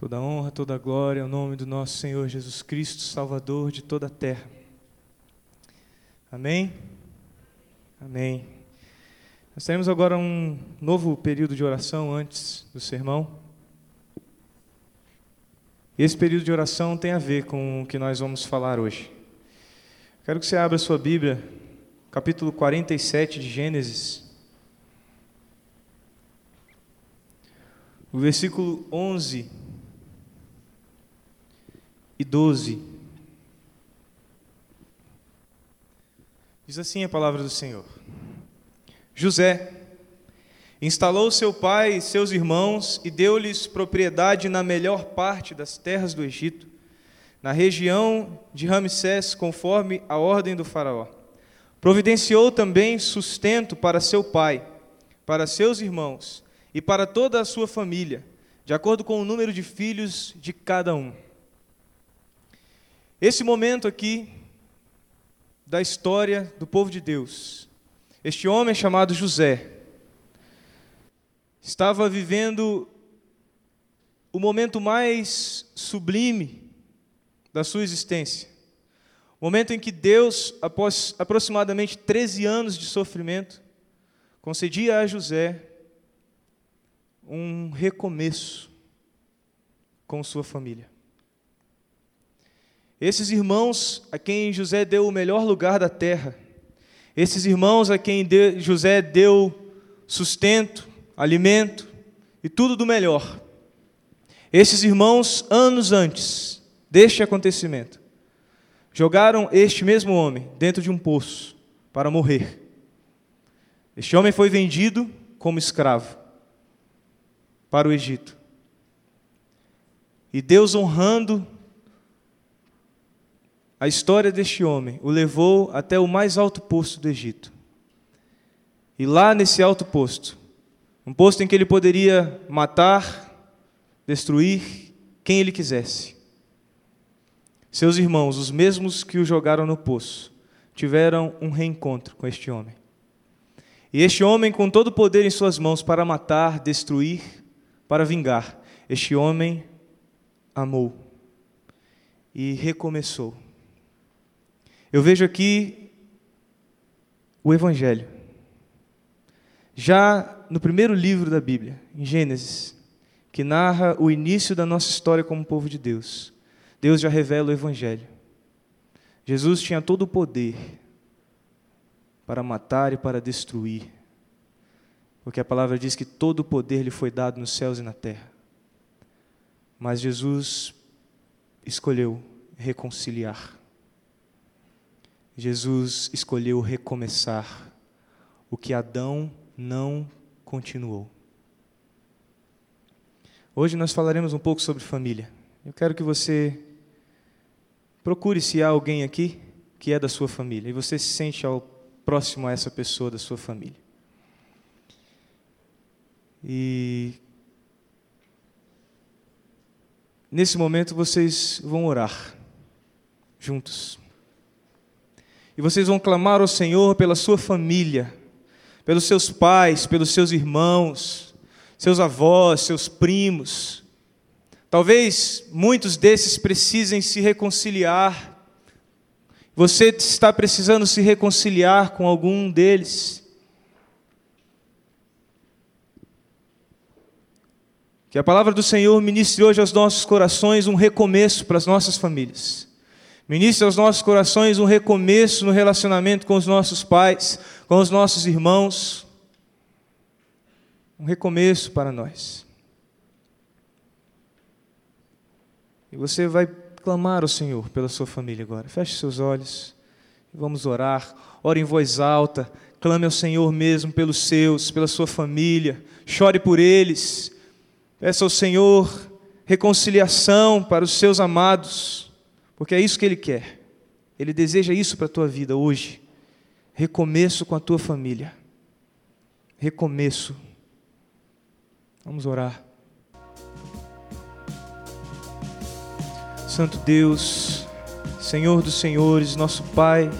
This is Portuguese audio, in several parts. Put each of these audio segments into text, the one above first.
Toda honra, toda glória ao nome do nosso Senhor Jesus Cristo, Salvador de toda a terra. Amém? Amém. Nós teremos agora um novo período de oração antes do sermão. Esse período de oração tem a ver com o que nós vamos falar hoje. Quero que você abra sua Bíblia, capítulo 47 de Gênesis. O versículo 11 e 12. Diz assim a palavra do Senhor: José instalou seu pai e seus irmãos e deu-lhes propriedade na melhor parte das terras do Egito, na região de Ramsés, conforme a ordem do Faraó. Providenciou também sustento para seu pai, para seus irmãos e para toda a sua família, de acordo com o número de filhos de cada um. Esse momento aqui da história do povo de Deus, este homem chamado José, estava vivendo o momento mais sublime da sua existência. O momento em que Deus, após aproximadamente 13 anos de sofrimento, concedia a José um recomeço com sua família. Esses irmãos a quem José deu o melhor lugar da terra, esses irmãos a quem José deu sustento, alimento e tudo do melhor. Esses irmãos, anos antes deste acontecimento, jogaram este mesmo homem dentro de um poço para morrer. Este homem foi vendido como escravo para o Egito. E Deus honrando a história deste homem o levou até o mais alto posto do Egito. E lá nesse alto posto, um posto em que ele poderia matar, destruir quem ele quisesse. Seus irmãos, os mesmos que o jogaram no poço, tiveram um reencontro com este homem. E este homem, com todo o poder em suas mãos para matar, destruir, para vingar, este homem amou e recomeçou. Eu vejo aqui o Evangelho. Já no primeiro livro da Bíblia, em Gênesis, que narra o início da nossa história como povo de Deus, Deus já revela o Evangelho. Jesus tinha todo o poder para matar e para destruir, porque a palavra diz que todo o poder lhe foi dado nos céus e na terra. Mas Jesus escolheu reconciliar. Jesus escolheu recomeçar o que Adão não continuou. Hoje nós falaremos um pouco sobre família. Eu quero que você procure se há alguém aqui que é da sua família e você se sente ao próximo a essa pessoa da sua família. E nesse momento vocês vão orar juntos. E vocês vão clamar ao Senhor pela sua família, pelos seus pais, pelos seus irmãos, seus avós, seus primos. Talvez muitos desses precisem se reconciliar. Você está precisando se reconciliar com algum deles. Que a palavra do Senhor ministre hoje aos nossos corações um recomeço para as nossas famílias. Ministre aos nossos corações um recomeço no relacionamento com os nossos pais, com os nossos irmãos. Um recomeço para nós. E você vai clamar ao Senhor pela sua família agora. Feche seus olhos. Vamos orar. Ore em voz alta. Clame ao Senhor mesmo pelos seus, pela sua família. Chore por eles. Peça ao Senhor reconciliação para os seus amados. Porque é isso que Ele quer. Ele deseja isso para a tua vida hoje. Recomeço com a tua família. Recomeço. Vamos orar. Santo Deus, Senhor dos Senhores, nosso Pai,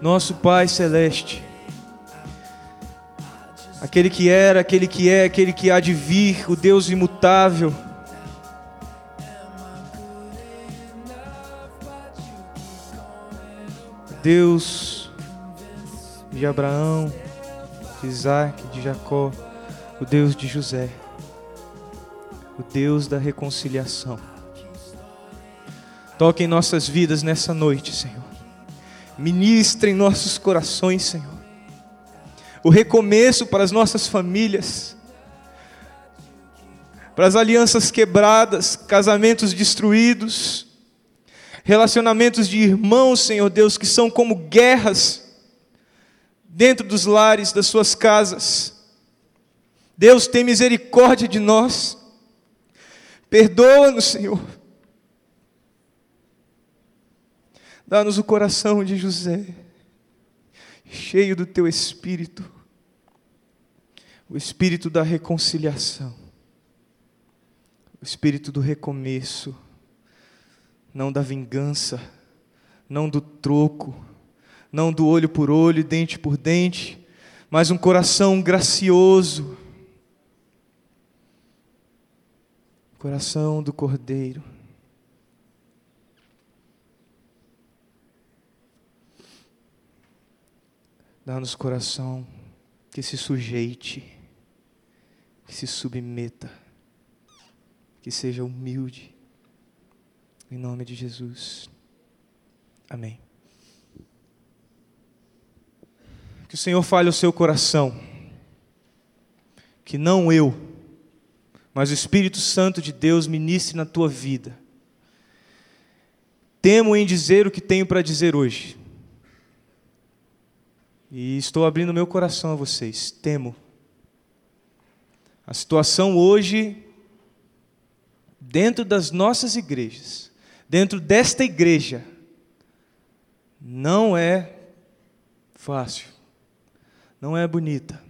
nosso Pai Celeste, aquele que era, aquele que é, aquele que há de vir, o Deus imutável, Deus de Abraão, de Isaac, de Jacó, o Deus de José, o Deus da reconciliação. Toque em nossas vidas nessa noite, Senhor. Ministre em nossos corações, Senhor. O recomeço para as nossas famílias, para as alianças quebradas, casamentos destruídos, relacionamentos de irmãos, Senhor Deus, que são como guerras dentro dos lares, das suas casas. Deus tem misericórdia de nós. Perdoa-nos, Senhor. Dá-nos o coração de José, cheio do teu espírito, o espírito da reconciliação, o espírito do recomeço, não da vingança, não do troco, não do olho por olho, dente por dente, mas um coração gracioso, coração do Cordeiro. Dá-nos coração que se sujeite, que se submeta, que seja humilde. Em nome de Jesus. Amém. Que o Senhor fale o seu coração. Que não eu mas o Espírito Santo de Deus ministre na tua vida. Temo em dizer o que tenho para dizer hoje. E estou abrindo meu coração a vocês. Temo. A situação hoje, dentro das nossas igrejas, dentro desta igreja, não é fácil, não é bonita.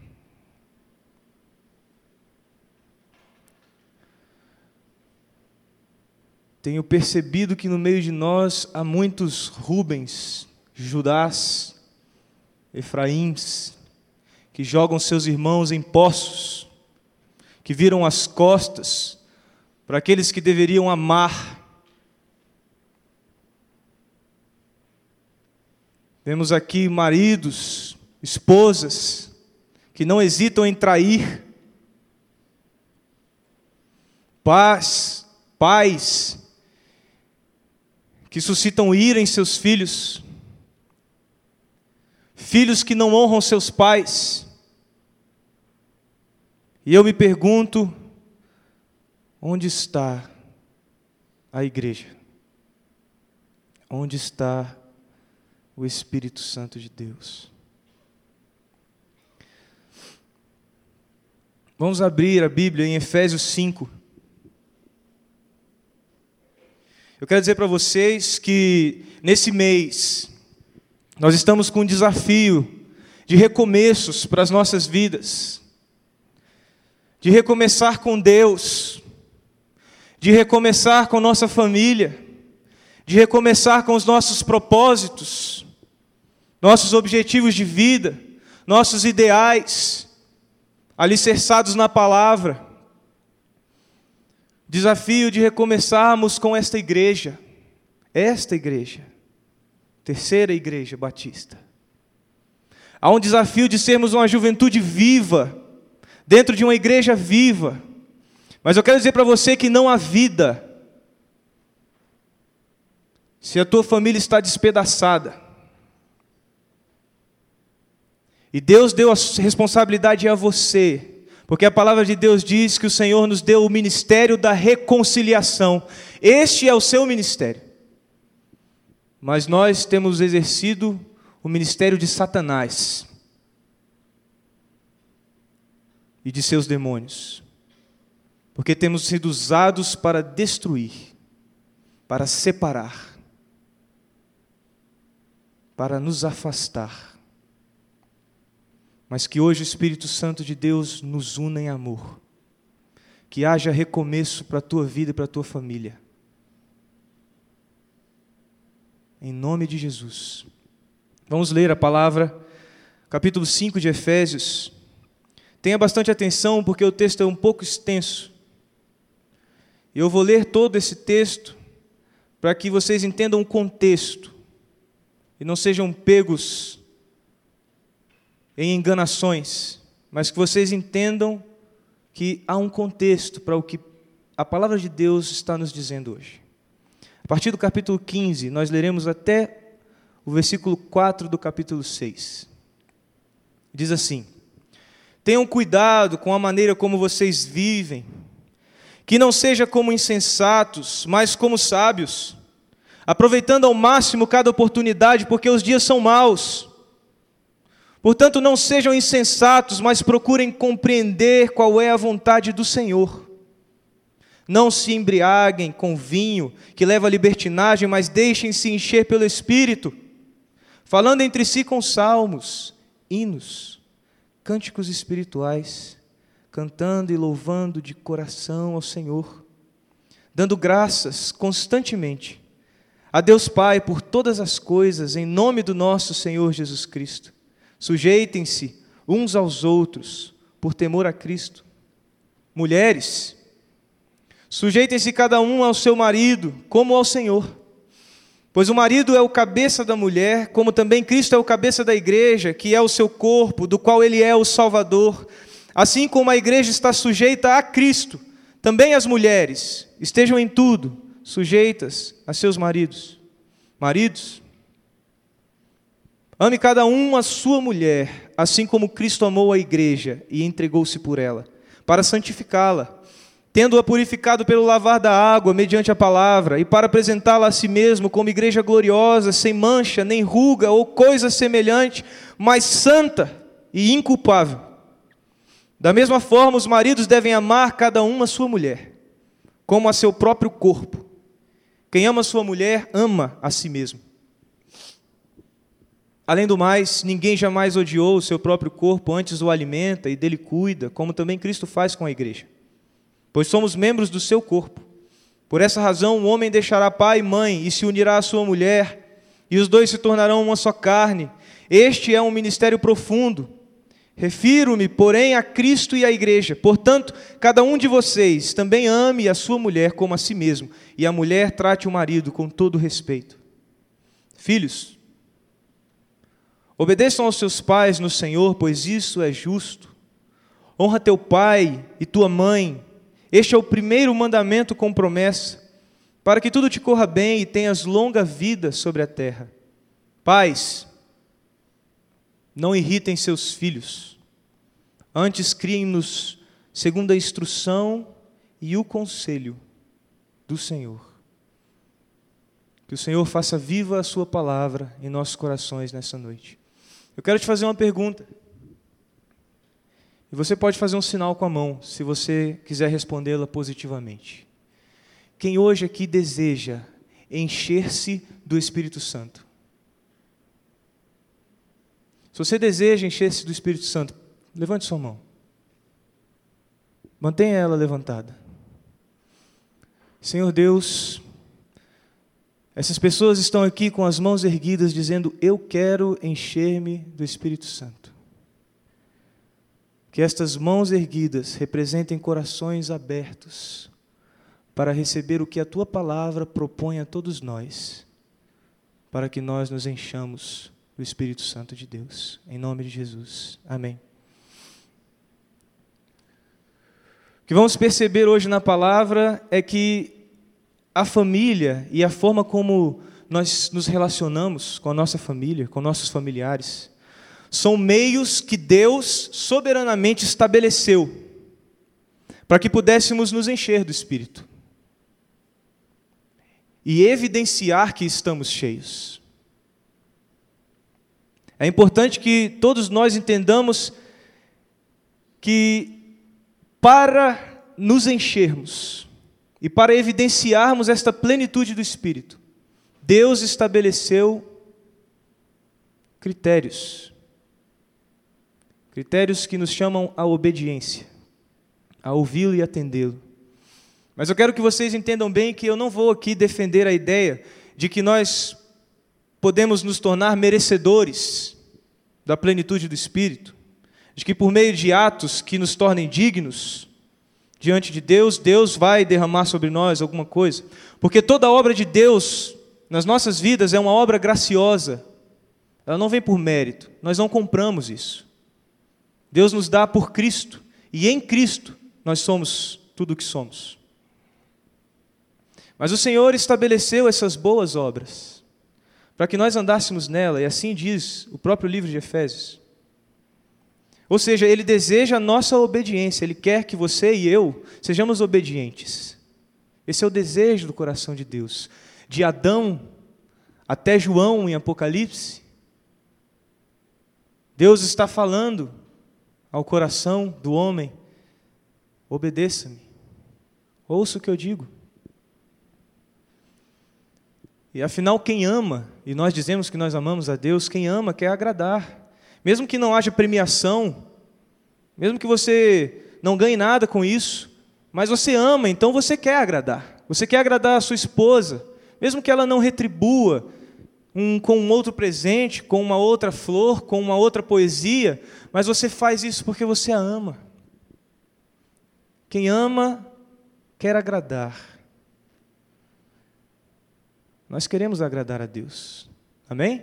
Tenho percebido que no meio de nós há muitos Rubens, Judás, Efraíns, que jogam seus irmãos em poços, que viram as costas para aqueles que deveriam amar. Vemos aqui maridos, esposas, que não hesitam em trair, pais, pais que suscitam ira em seus filhos, filhos que não honram seus pais. E eu me pergunto: onde está a igreja? Onde está o Espírito Santo de Deus? Vamos abrir a Bíblia em Efésios 5. Eu quero dizer para vocês que nesse mês nós estamos com um desafio de recomeços para as nossas vidas, de recomeçar com Deus, de recomeçar com nossa família, de recomeçar com os nossos propósitos, nossos objetivos de vida, nossos ideais, alicerçados na palavra. Desafio de recomeçarmos com esta igreja, esta igreja, terceira igreja batista. Há um desafio de sermos uma juventude viva, dentro de uma igreja viva. Mas eu quero dizer para você que não há vida se a tua família está despedaçada. E Deus deu a responsabilidade a você porque a palavra de Deus diz que o Senhor nos deu o ministério da reconciliação. Este é o seu ministério. Mas nós temos exercido o ministério de Satanás e de seus demônios. Porque temos sido usados para destruir, para separar, para nos afastar mas que hoje o Espírito Santo de Deus nos una em amor. Que haja recomeço para a tua vida e para a tua família. Em nome de Jesus. Vamos ler a palavra, capítulo 5 de Efésios. Tenha bastante atenção, porque o texto é um pouco extenso. Eu vou ler todo esse texto para que vocês entendam o contexto e não sejam pegos em enganações, mas que vocês entendam que há um contexto para o que a palavra de Deus está nos dizendo hoje. A partir do capítulo 15, nós leremos até o versículo 4 do capítulo 6. Diz assim: Tenham cuidado com a maneira como vocês vivem, que não seja como insensatos, mas como sábios, aproveitando ao máximo cada oportunidade, porque os dias são maus. Portanto, não sejam insensatos, mas procurem compreender qual é a vontade do Senhor. Não se embriaguem com vinho, que leva à libertinagem, mas deixem-se encher pelo Espírito, falando entre si com salmos, hinos, cânticos espirituais, cantando e louvando de coração ao Senhor, dando graças constantemente a Deus Pai por todas as coisas, em nome do nosso Senhor Jesus Cristo Sujeitem-se uns aos outros por temor a Cristo. Mulheres, sujeitem-se cada um ao seu marido, como ao Senhor. Pois o marido é o cabeça da mulher, como também Cristo é o cabeça da igreja, que é o seu corpo, do qual ele é o Salvador. Assim como a igreja está sujeita a Cristo, também as mulheres estejam em tudo sujeitas a seus maridos. Maridos, Ame cada um a sua mulher, assim como Cristo amou a igreja e entregou-se por ela, para santificá-la, tendo-a purificado pelo lavar da água mediante a palavra, e para apresentá-la a si mesmo como igreja gloriosa, sem mancha, nem ruga ou coisa semelhante, mas santa e inculpável. Da mesma forma, os maridos devem amar cada um a sua mulher, como a seu próprio corpo. Quem ama sua mulher, ama a si mesmo. Além do mais, ninguém jamais odiou o seu próprio corpo, antes o alimenta e dele cuida, como também Cristo faz com a igreja. Pois somos membros do seu corpo. Por essa razão, o homem deixará pai e mãe e se unirá à sua mulher, e os dois se tornarão uma só carne. Este é um ministério profundo. Refiro-me, porém, a Cristo e à igreja. Portanto, cada um de vocês também ame a sua mulher como a si mesmo, e a mulher trate o marido com todo respeito. Filhos, Obedeçam aos seus pais no Senhor, pois isso é justo. Honra teu pai e tua mãe. Este é o primeiro mandamento com promessa, para que tudo te corra bem e tenhas longa vida sobre a terra. Pais, não irritem seus filhos, antes criem-nos segundo a instrução e o conselho do Senhor. Que o Senhor faça viva a Sua palavra em nossos corações nessa noite. Eu quero te fazer uma pergunta. E você pode fazer um sinal com a mão, se você quiser respondê-la positivamente. Quem hoje aqui deseja encher-se do Espírito Santo? Se você deseja encher-se do Espírito Santo, levante sua mão. Mantenha ela levantada. Senhor Deus, essas pessoas estão aqui com as mãos erguidas, dizendo: Eu quero encher-me do Espírito Santo. Que estas mãos erguidas representem corações abertos para receber o que a tua palavra propõe a todos nós, para que nós nos enchamos do Espírito Santo de Deus. Em nome de Jesus. Amém. O que vamos perceber hoje na palavra é que a família e a forma como nós nos relacionamos com a nossa família, com nossos familiares, são meios que Deus soberanamente estabeleceu para que pudéssemos nos encher do Espírito e evidenciar que estamos cheios. É importante que todos nós entendamos que para nos enchermos, e para evidenciarmos esta plenitude do Espírito, Deus estabeleceu critérios. Critérios que nos chamam à obediência, a ouvi-lo e atendê-lo. Mas eu quero que vocês entendam bem que eu não vou aqui defender a ideia de que nós podemos nos tornar merecedores da plenitude do Espírito, de que por meio de atos que nos tornem dignos, diante de Deus, Deus vai derramar sobre nós alguma coisa. Porque toda obra de Deus nas nossas vidas é uma obra graciosa, ela não vem por mérito, nós não compramos isso. Deus nos dá por Cristo, e em Cristo nós somos tudo o que somos. Mas o Senhor estabeleceu essas boas obras para que nós andássemos nela, e assim diz o próprio livro de Efésios. Ou seja, Ele deseja a nossa obediência, Ele quer que você e eu sejamos obedientes. Esse é o desejo do coração de Deus. De Adão até João em Apocalipse, Deus está falando ao coração do homem: obedeça-me, ouça o que eu digo. E afinal, quem ama, e nós dizemos que nós amamos a Deus, quem ama quer agradar. Mesmo que não haja premiação, mesmo que você não ganhe nada com isso, mas você ama, então você quer agradar. Você quer agradar a sua esposa, mesmo que ela não retribua um, com um outro presente, com uma outra flor, com uma outra poesia, mas você faz isso porque você a ama. Quem ama quer agradar. Nós queremos agradar a Deus. Amém?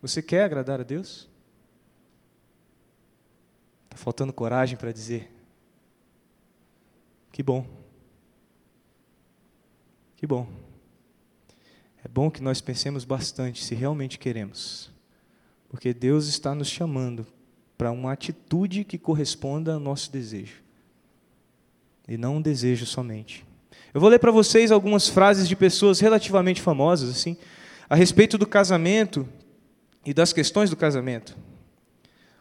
Você quer agradar a Deus? Está faltando coragem para dizer. Que bom. Que bom. É bom que nós pensemos bastante se realmente queremos. Porque Deus está nos chamando para uma atitude que corresponda ao nosso desejo. E não um desejo somente. Eu vou ler para vocês algumas frases de pessoas relativamente famosas, assim, a respeito do casamento e das questões do casamento.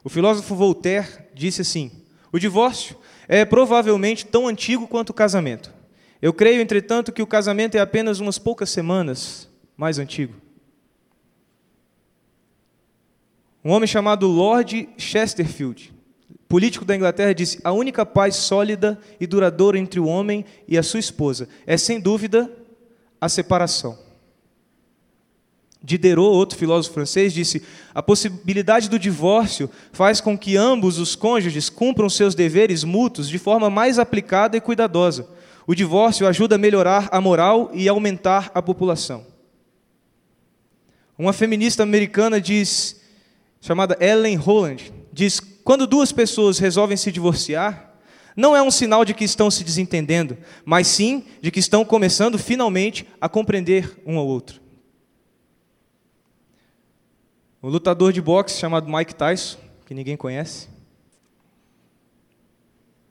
O filósofo Voltaire disse assim: O divórcio é provavelmente tão antigo quanto o casamento. Eu creio, entretanto, que o casamento é apenas umas poucas semanas mais antigo. Um homem chamado Lord Chesterfield político da Inglaterra disse: a única paz sólida e duradoura entre o homem e a sua esposa é, sem dúvida, a separação. Diderot, outro filósofo francês, disse: a possibilidade do divórcio faz com que ambos os cônjuges cumpram seus deveres mútuos de forma mais aplicada e cuidadosa. O divórcio ajuda a melhorar a moral e aumentar a população. Uma feminista americana diz, chamada Ellen Holland, diz: quando duas pessoas resolvem se divorciar, não é um sinal de que estão se desentendendo, mas sim de que estão começando finalmente a compreender um ao outro. O lutador de boxe chamado Mike Tyson, que ninguém conhece,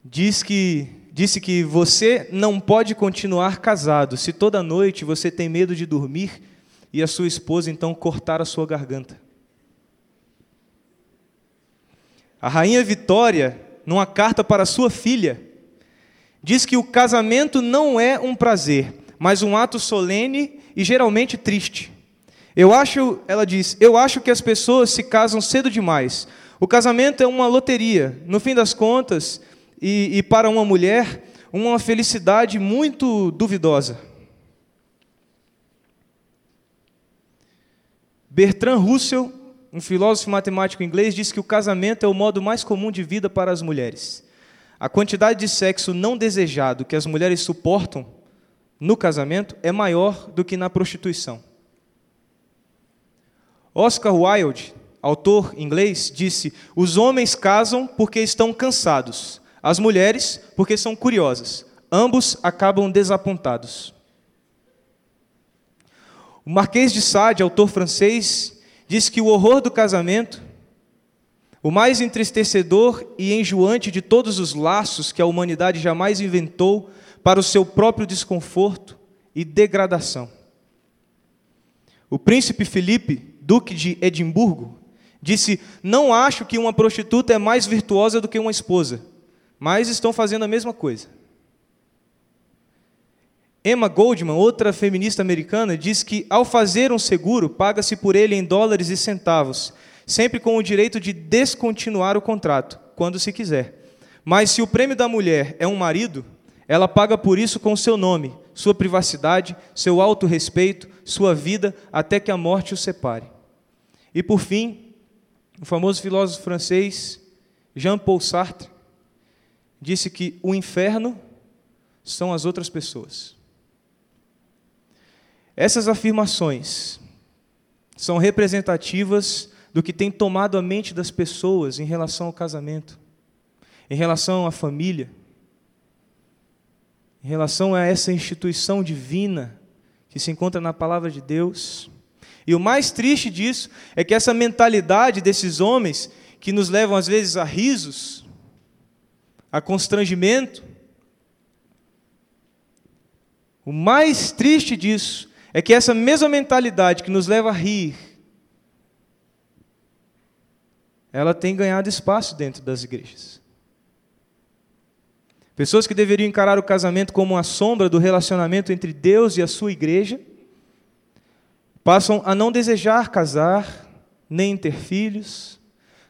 diz que, disse que você não pode continuar casado se toda noite você tem medo de dormir e a sua esposa então cortar a sua garganta. A rainha Vitória, numa carta para sua filha, diz que o casamento não é um prazer, mas um ato solene e geralmente triste. Eu acho, ela diz, eu acho que as pessoas se casam cedo demais. O casamento é uma loteria, no fim das contas, e, e para uma mulher, uma felicidade muito duvidosa. Bertrand Russell um filósofo matemático inglês disse que o casamento é o modo mais comum de vida para as mulheres. A quantidade de sexo não desejado que as mulheres suportam no casamento é maior do que na prostituição. Oscar Wilde, autor inglês, disse: Os homens casam porque estão cansados, as mulheres porque são curiosas. Ambos acabam desapontados. O Marquês de Sade, autor francês, diz que o horror do casamento, o mais entristecedor e enjoante de todos os laços que a humanidade jamais inventou para o seu próprio desconforto e degradação. O príncipe Felipe, duque de Edimburgo, disse: Não acho que uma prostituta é mais virtuosa do que uma esposa, mas estão fazendo a mesma coisa. Emma Goldman, outra feminista americana, diz que ao fazer um seguro, paga-se por ele em dólares e centavos, sempre com o direito de descontinuar o contrato, quando se quiser. Mas se o prêmio da mulher é um marido, ela paga por isso com seu nome, sua privacidade, seu autorrespeito, sua vida, até que a morte o separe. E por fim, o famoso filósofo francês Jean-Paul Sartre disse que o inferno são as outras pessoas. Essas afirmações são representativas do que tem tomado a mente das pessoas em relação ao casamento, em relação à família, em relação a essa instituição divina que se encontra na palavra de Deus. E o mais triste disso é que essa mentalidade desses homens, que nos levam às vezes a risos, a constrangimento, o mais triste disso é que essa mesma mentalidade que nos leva a rir, ela tem ganhado espaço dentro das igrejas. Pessoas que deveriam encarar o casamento como uma sombra do relacionamento entre Deus e a sua igreja, passam a não desejar casar, nem ter filhos.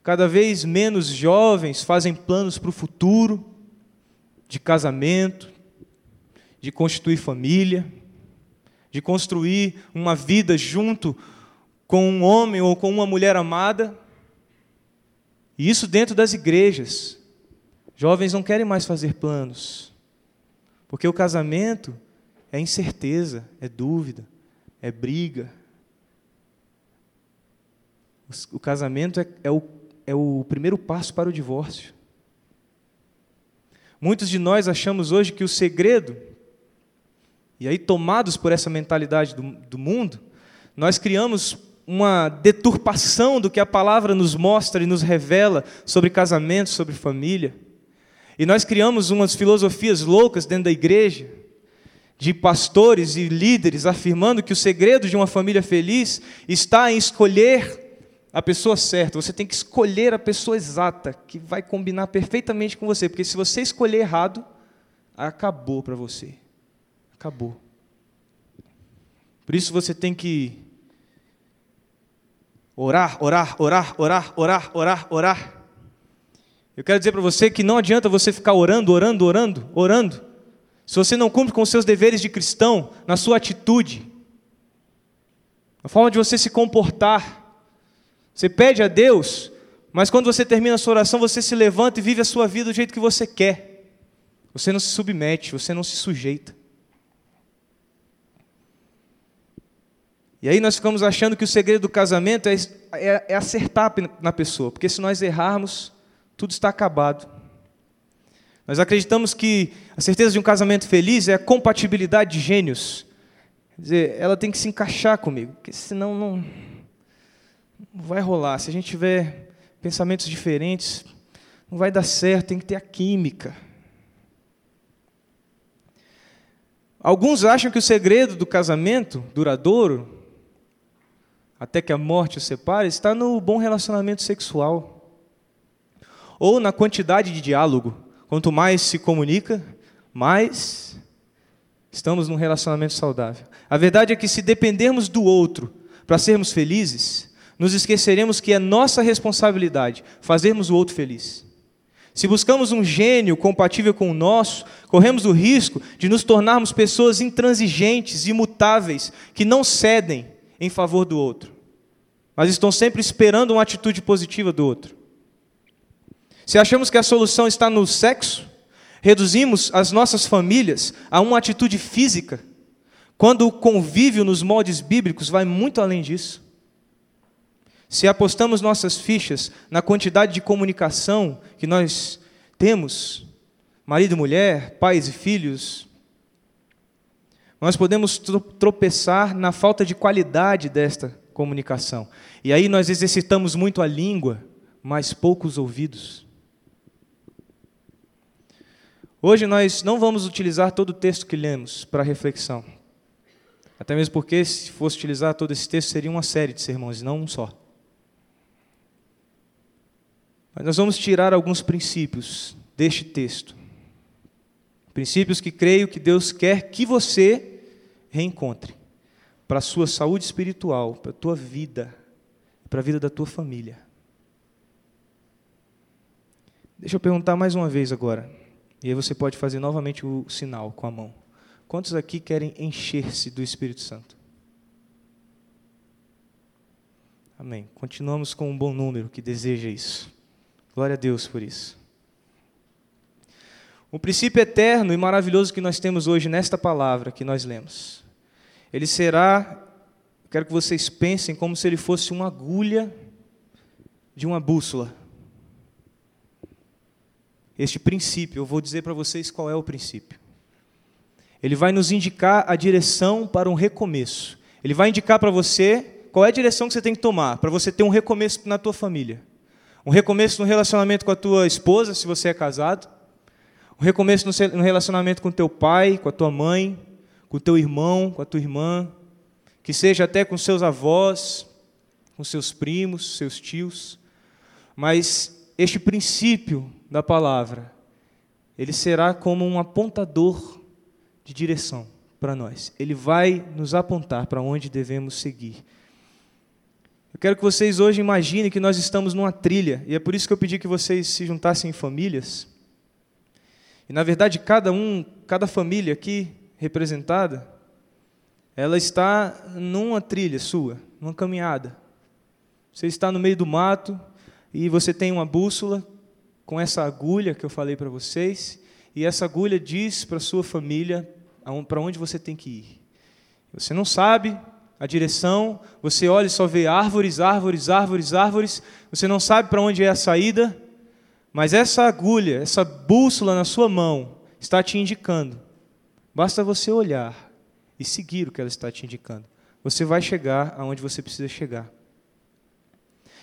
Cada vez menos jovens fazem planos para o futuro, de casamento, de constituir família, de construir uma vida junto com um homem ou com uma mulher amada. E isso dentro das igrejas. Jovens não querem mais fazer planos, porque o casamento é incerteza, é dúvida, é briga, o casamento é, é, o, é o primeiro passo para o divórcio. Muitos de nós achamos hoje que o segredo, e aí tomados por essa mentalidade do, do mundo, nós criamos uma deturpação do que a palavra nos mostra e nos revela sobre casamento, sobre família. E nós criamos umas filosofias loucas dentro da igreja, de pastores e líderes afirmando que o segredo de uma família feliz está em escolher a pessoa certa, você tem que escolher a pessoa exata, que vai combinar perfeitamente com você, porque se você escolher errado, acabou para você. Acabou. Por isso você tem que orar, orar, orar, orar, orar, orar, orar. Eu quero dizer para você que não adianta você ficar orando, orando, orando, orando, se você não cumpre com os seus deveres de cristão, na sua atitude, na forma de você se comportar, você pede a Deus, mas quando você termina a sua oração, você se levanta e vive a sua vida do jeito que você quer. Você não se submete, você não se sujeita. E aí nós ficamos achando que o segredo do casamento é, é, é acertar na pessoa, porque se nós errarmos, tudo está acabado. Nós acreditamos que a certeza de um casamento feliz é a compatibilidade de gênios. Quer dizer, ela tem que se encaixar comigo, porque senão não, não vai rolar. Se a gente tiver pensamentos diferentes, não vai dar certo, tem que ter a química. Alguns acham que o segredo do casamento duradouro, até que a morte os separe, está no bom relacionamento sexual. Ou na quantidade de diálogo. Quanto mais se comunica, mais estamos num relacionamento saudável. A verdade é que se dependermos do outro para sermos felizes, nos esqueceremos que é nossa responsabilidade fazermos o outro feliz. Se buscamos um gênio compatível com o nosso, corremos o risco de nos tornarmos pessoas intransigentes, imutáveis, que não cedem em favor do outro, mas estão sempre esperando uma atitude positiva do outro. Se achamos que a solução está no sexo, reduzimos as nossas famílias a uma atitude física, quando o convívio nos moldes bíblicos vai muito além disso. Se apostamos nossas fichas na quantidade de comunicação que nós temos, marido e mulher, pais e filhos, nós podemos tropeçar na falta de qualidade desta comunicação. E aí nós exercitamos muito a língua, mas poucos ouvidos. Hoje nós não vamos utilizar todo o texto que lemos para reflexão. Até mesmo porque, se fosse utilizar todo esse texto, seria uma série de sermões, não um só. Mas nós vamos tirar alguns princípios deste texto. Princípios que creio que Deus quer que você reencontre para a sua saúde espiritual, para a tua vida, para a vida da tua família. Deixa eu perguntar mais uma vez agora. E aí você pode fazer novamente o sinal com a mão. Quantos aqui querem encher-se do Espírito Santo? Amém. Continuamos com um bom número que deseja isso. Glória a Deus por isso. O princípio eterno e maravilhoso que nós temos hoje nesta palavra que nós lemos, ele será quero que vocês pensem como se ele fosse uma agulha de uma bússola. Este princípio, eu vou dizer para vocês qual é o princípio. Ele vai nos indicar a direção para um recomeço. Ele vai indicar para você qual é a direção que você tem que tomar para você ter um recomeço na tua família. Um recomeço no relacionamento com a tua esposa, se você é casado. Um recomeço no relacionamento com teu pai, com a tua mãe, com o teu irmão, com a tua irmã. Que seja até com seus avós, com seus primos, seus tios. Mas este princípio da palavra, ele será como um apontador de direção para nós. Ele vai nos apontar para onde devemos seguir. Eu quero que vocês hoje imaginem que nós estamos numa trilha, e é por isso que eu pedi que vocês se juntassem em famílias. E na verdade, cada um, cada família aqui representada, ela está numa trilha sua, numa caminhada. Você está no meio do mato e você tem uma bússola com essa agulha que eu falei para vocês, e essa agulha diz para sua família para onde você tem que ir. Você não sabe a direção, você olha e só vê árvores, árvores, árvores, árvores, você não sabe para onde é a saída, mas essa agulha, essa bússola na sua mão está te indicando. Basta você olhar e seguir o que ela está te indicando. Você vai chegar aonde você precisa chegar.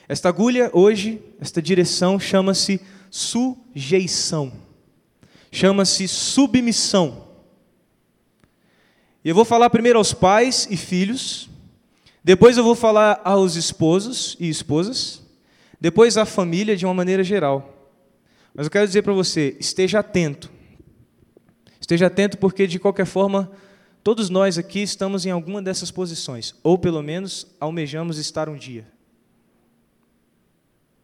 Esta agulha hoje, esta direção chama-se sujeição. Chama-se submissão. E eu vou falar primeiro aos pais e filhos, depois eu vou falar aos esposos e esposas, depois à família de uma maneira geral. Mas eu quero dizer para você, esteja atento. Esteja atento porque de qualquer forma, todos nós aqui estamos em alguma dessas posições, ou pelo menos almejamos estar um dia.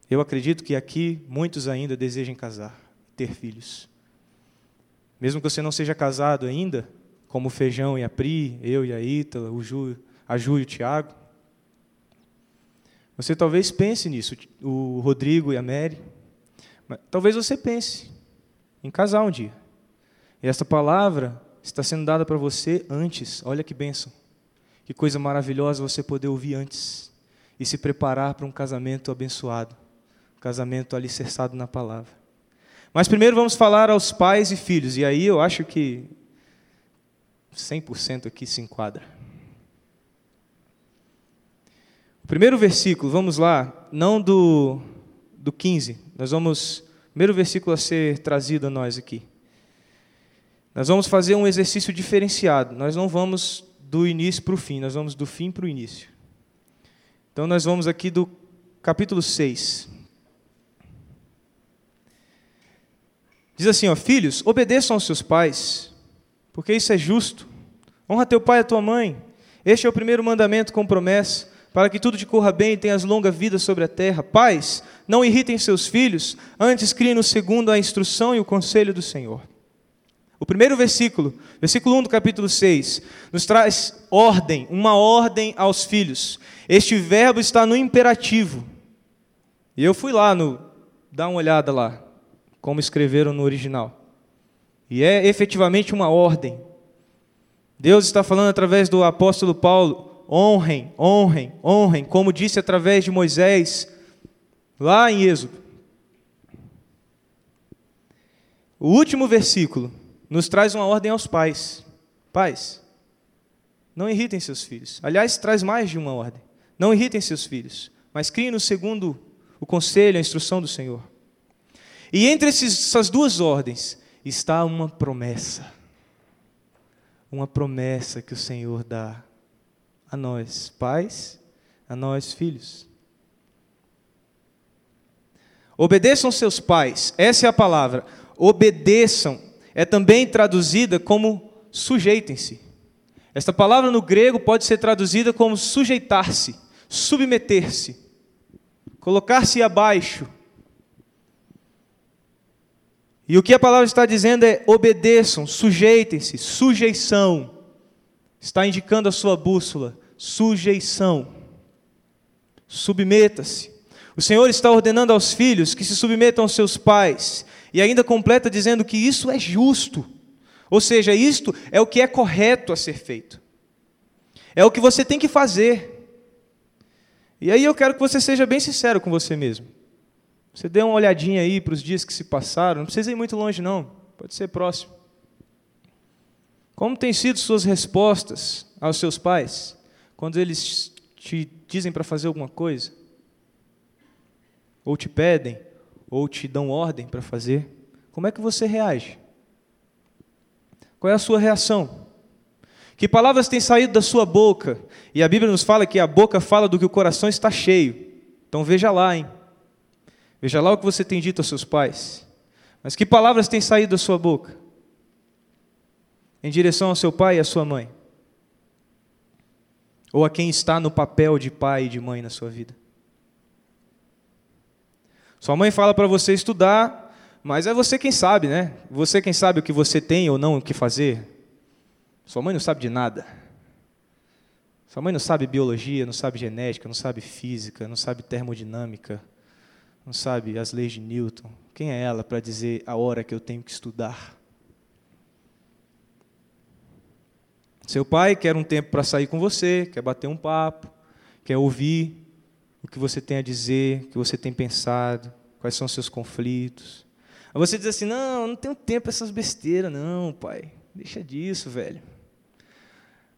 Eu acredito que aqui muitos ainda desejem casar, ter filhos. Mesmo que você não seja casado ainda, como o Feijão e a Pri, eu e a Ítala, o Ju, a Ju e o Tiago, você talvez pense nisso, o Rodrigo e a Mary. Mas, talvez você pense em casar um dia. E essa palavra está sendo dada para você antes. Olha que bênção. Que coisa maravilhosa você poder ouvir antes e se preparar para um casamento abençoado casamento alicerçado na palavra. Mas primeiro vamos falar aos pais e filhos, e aí eu acho que 100% aqui se enquadra. O primeiro versículo, vamos lá, não do, do 15, nós vamos, primeiro versículo a ser trazido a nós aqui. Nós vamos fazer um exercício diferenciado, nós não vamos do início para o fim, nós vamos do fim para o início. Então nós vamos aqui do capítulo 6. Diz assim, ó, filhos, obedeçam aos seus pais, porque isso é justo. Honra teu pai e a tua mãe. Este é o primeiro mandamento com promessa, para que tudo te corra bem e tenhas longa vida sobre a terra. Pais, não irritem seus filhos, antes criem-no segundo a instrução e o conselho do Senhor. O primeiro versículo, versículo 1 do capítulo 6, nos traz ordem, uma ordem aos filhos. Este verbo está no imperativo. E eu fui lá no dá uma olhada lá como escreveram no original. E é efetivamente uma ordem. Deus está falando através do apóstolo Paulo: honrem, honrem, honrem, como disse através de Moisés, lá em Êxodo. O último versículo nos traz uma ordem aos pais: pais, não irritem seus filhos. Aliás, traz mais de uma ordem: não irritem seus filhos, mas criem-no segundo o conselho, a instrução do Senhor. E entre essas duas ordens está uma promessa. Uma promessa que o Senhor dá a nós, pais, a nós, filhos. Obedeçam seus pais, essa é a palavra. Obedeçam é também traduzida como sujeitem-se. Esta palavra no grego pode ser traduzida como sujeitar-se, submeter-se, colocar-se abaixo e o que a palavra está dizendo é: obedeçam, sujeitem-se, sujeição. Está indicando a sua bússola, sujeição. Submeta-se. O Senhor está ordenando aos filhos que se submetam aos seus pais, e ainda completa dizendo que isso é justo. Ou seja, isto é o que é correto a ser feito. É o que você tem que fazer. E aí eu quero que você seja bem sincero com você mesmo. Você dê uma olhadinha aí para os dias que se passaram, não precisa ir muito longe, não, pode ser próximo. Como têm sido suas respostas aos seus pais quando eles te dizem para fazer alguma coisa? Ou te pedem, ou te dão ordem para fazer? Como é que você reage? Qual é a sua reação? Que palavras têm saído da sua boca? E a Bíblia nos fala que a boca fala do que o coração está cheio. Então veja lá, hein? Veja lá o que você tem dito aos seus pais. Mas que palavras têm saído da sua boca? Em direção ao seu pai e à sua mãe? Ou a quem está no papel de pai e de mãe na sua vida? Sua mãe fala para você estudar, mas é você quem sabe, né? Você quem sabe o que você tem ou não o que fazer. Sua mãe não sabe de nada. Sua mãe não sabe biologia, não sabe genética, não sabe física, não sabe termodinâmica, não sabe as leis de Newton. Quem é ela para dizer a hora que eu tenho que estudar? Seu pai quer um tempo para sair com você, quer bater um papo, quer ouvir o que você tem a dizer, o que você tem pensado, quais são os seus conflitos. Aí você diz assim: não, não tenho tempo para essas besteiras, não, pai. Deixa disso, velho.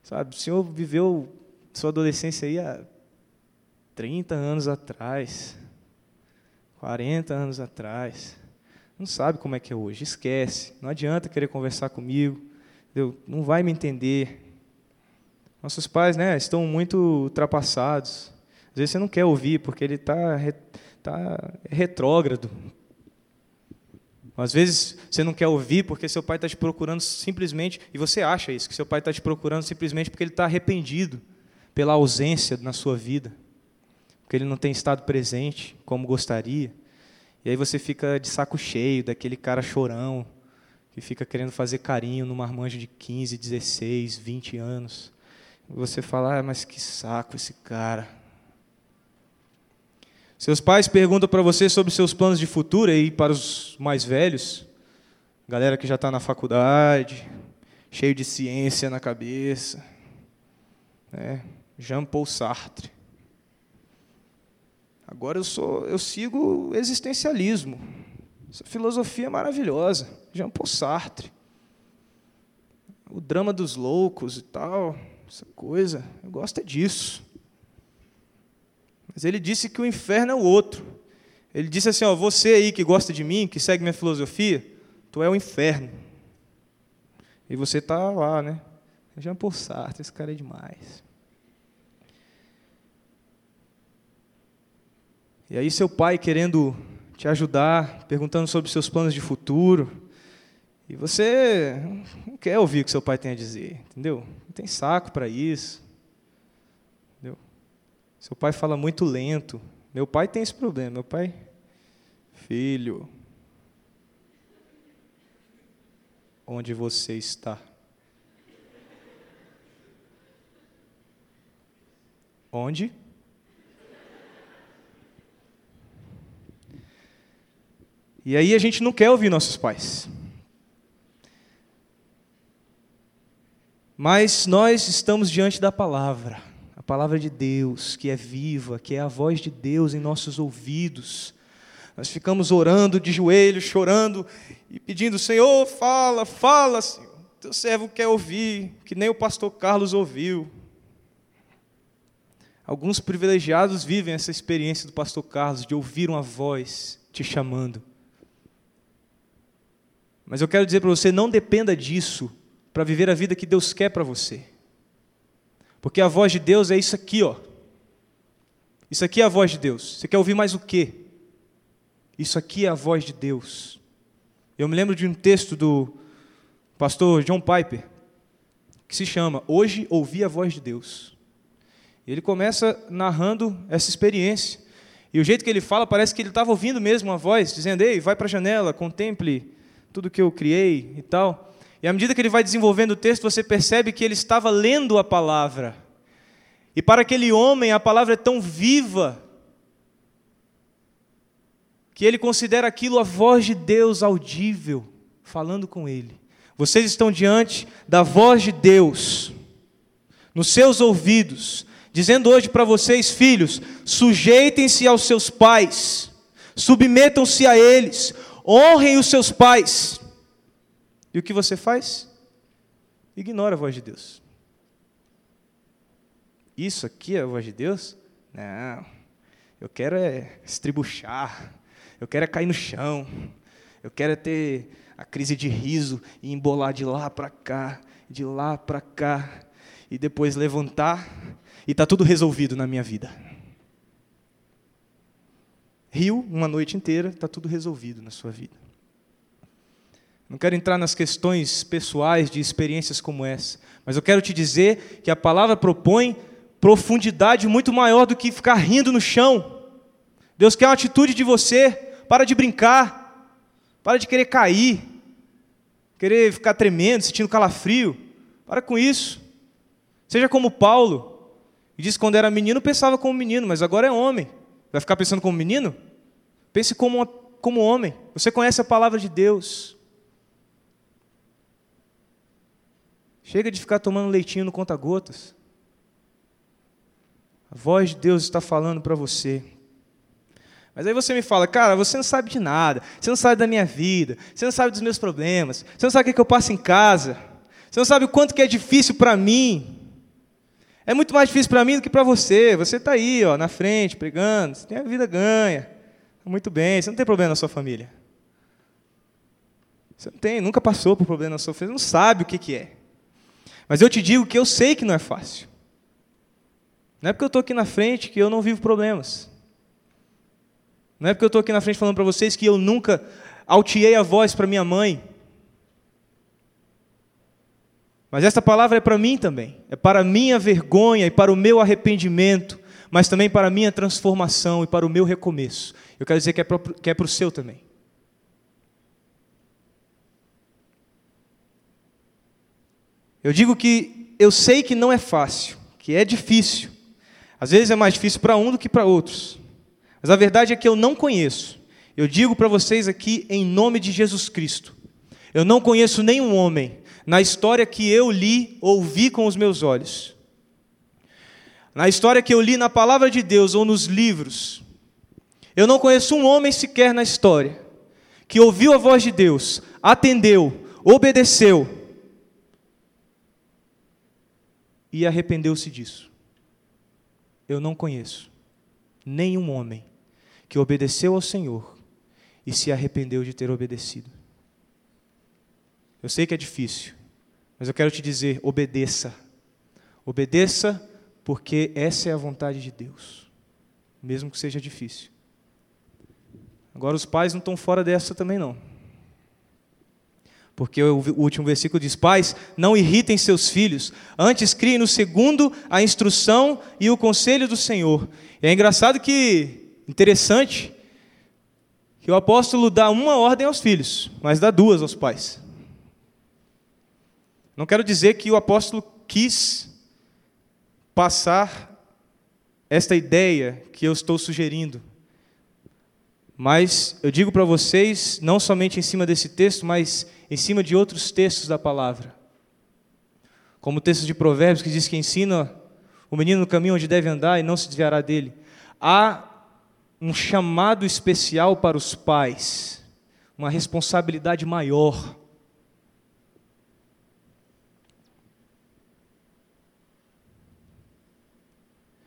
Sabe, o senhor viveu sua adolescência aí há 30 anos atrás, 40 anos atrás. Não sabe como é que é hoje, esquece. Não adianta querer conversar comigo, entendeu? não vai me entender. Nossos pais né, estão muito ultrapassados. Às vezes você não quer ouvir, porque ele está tá retrógrado, às vezes você não quer ouvir porque seu pai está te procurando simplesmente, e você acha isso, que seu pai está te procurando simplesmente porque ele está arrependido pela ausência na sua vida, porque ele não tem estado presente como gostaria. E aí você fica de saco cheio daquele cara chorão, que fica querendo fazer carinho numa marmanjo de 15, 16, 20 anos. E você fala, ah, mas que saco esse cara. Seus pais perguntam para você sobre seus planos de futuro, e para os mais velhos, galera que já está na faculdade, cheio de ciência na cabeça. Né? Jean Paul Sartre. Agora eu sou, eu sigo o existencialismo. Essa filosofia é maravilhosa. Jean Paul Sartre. O drama dos loucos e tal, essa coisa, eu gosto é disso. Mas ele disse que o inferno é o outro. Ele disse assim: ó, você aí que gosta de mim, que segue minha filosofia, tu é o inferno. E você está lá, né? Jean Paul Sartre, esse cara é demais. E aí seu pai querendo te ajudar, perguntando sobre seus planos de futuro, e você não quer ouvir o que seu pai tem a dizer, entendeu? Não tem saco para isso. Seu pai fala muito lento. Meu pai tem esse problema. Meu pai, filho, onde você está? Onde? E aí a gente não quer ouvir nossos pais. Mas nós estamos diante da palavra palavra de Deus, que é viva, que é a voz de Deus em nossos ouvidos. Nós ficamos orando de joelhos, chorando e pedindo: Senhor, fala, fala, Senhor. Teu servo quer ouvir, que nem o pastor Carlos ouviu. Alguns privilegiados vivem essa experiência do pastor Carlos, de ouvir uma voz te chamando. Mas eu quero dizer para você: não dependa disso para viver a vida que Deus quer para você. Porque a voz de Deus é isso aqui, ó. Isso aqui é a voz de Deus. Você quer ouvir mais o quê? Isso aqui é a voz de Deus. Eu me lembro de um texto do pastor John Piper, que se chama Hoje Ouvi a Voz de Deus. Ele começa narrando essa experiência. E o jeito que ele fala parece que ele estava ouvindo mesmo uma voz, dizendo: Ei, vai para a janela, contemple tudo que eu criei e tal. E à medida que ele vai desenvolvendo o texto, você percebe que ele estava lendo a palavra. E para aquele homem, a palavra é tão viva que ele considera aquilo a voz de Deus audível falando com ele. Vocês estão diante da voz de Deus, nos seus ouvidos, dizendo hoje para vocês, filhos, sujeitem-se aos seus pais, submetam-se a eles, honrem os seus pais. E o que você faz? Ignora a voz de Deus. Isso aqui é a voz de Deus? Não. Eu quero é estribuchar. Eu quero é cair no chão. Eu quero é ter a crise de riso e embolar de lá para cá, de lá para cá, e depois levantar e está tudo resolvido na minha vida. Rio, uma noite inteira, está tudo resolvido na sua vida. Não quero entrar nas questões pessoais de experiências como essa, mas eu quero te dizer que a palavra propõe profundidade muito maior do que ficar rindo no chão. Deus quer uma atitude de você, para de brincar, para de querer cair, querer ficar tremendo, sentindo calafrio. Para com isso. Seja como Paulo, que diz que quando era menino pensava como menino, mas agora é homem. Vai ficar pensando como menino? Pense como, como homem. Você conhece a palavra de Deus. Chega de ficar tomando leitinho no conta-gotas. A voz de Deus está falando para você. Mas aí você me fala, cara, você não sabe de nada, você não sabe da minha vida, você não sabe dos meus problemas, você não sabe o que, é eu passo em casa, você não sabe o quanto que é difícil para mim. É muito mais difícil para mim do que para você. Você está aí, ó, na frente, pregando, você tem a vida ganha. Muito bem, você não tem problema na sua família. Você não tem, nunca passou por problema na sua família, você não sabe o que, que é. Mas eu te digo que eu sei que não é fácil. Não é porque eu estou aqui na frente que eu não vivo problemas. Não é porque eu estou aqui na frente falando para vocês que eu nunca alteei a voz para minha mãe. Mas essa palavra é para mim também. É para a minha vergonha e para o meu arrependimento, mas também para a minha transformação e para o meu recomeço. Eu quero dizer que é para, que é para o seu também. Eu digo que eu sei que não é fácil, que é difícil. Às vezes é mais difícil para um do que para outros. Mas a verdade é que eu não conheço. Eu digo para vocês aqui em nome de Jesus Cristo. Eu não conheço nenhum homem na história que eu li ou vi com os meus olhos. Na história que eu li na palavra de Deus ou nos livros. Eu não conheço um homem sequer na história que ouviu a voz de Deus, atendeu, obedeceu e arrependeu-se disso. Eu não conheço nenhum homem que obedeceu ao Senhor e se arrependeu de ter obedecido. Eu sei que é difícil, mas eu quero te dizer: obedeça. Obedeça, porque essa é a vontade de Deus, mesmo que seja difícil. Agora, os pais não estão fora dessa também, não. Porque o último versículo diz: Pais, não irritem seus filhos, antes criem no segundo a instrução e o conselho do Senhor. E é engraçado que, interessante, que o apóstolo dá uma ordem aos filhos, mas dá duas aos pais. Não quero dizer que o apóstolo quis passar esta ideia que eu estou sugerindo, mas eu digo para vocês, não somente em cima desse texto, mas em cima de outros textos da palavra. Como o texto de Provérbios que diz que ensina o menino no caminho onde deve andar e não se desviará dele. Há um chamado especial para os pais, uma responsabilidade maior.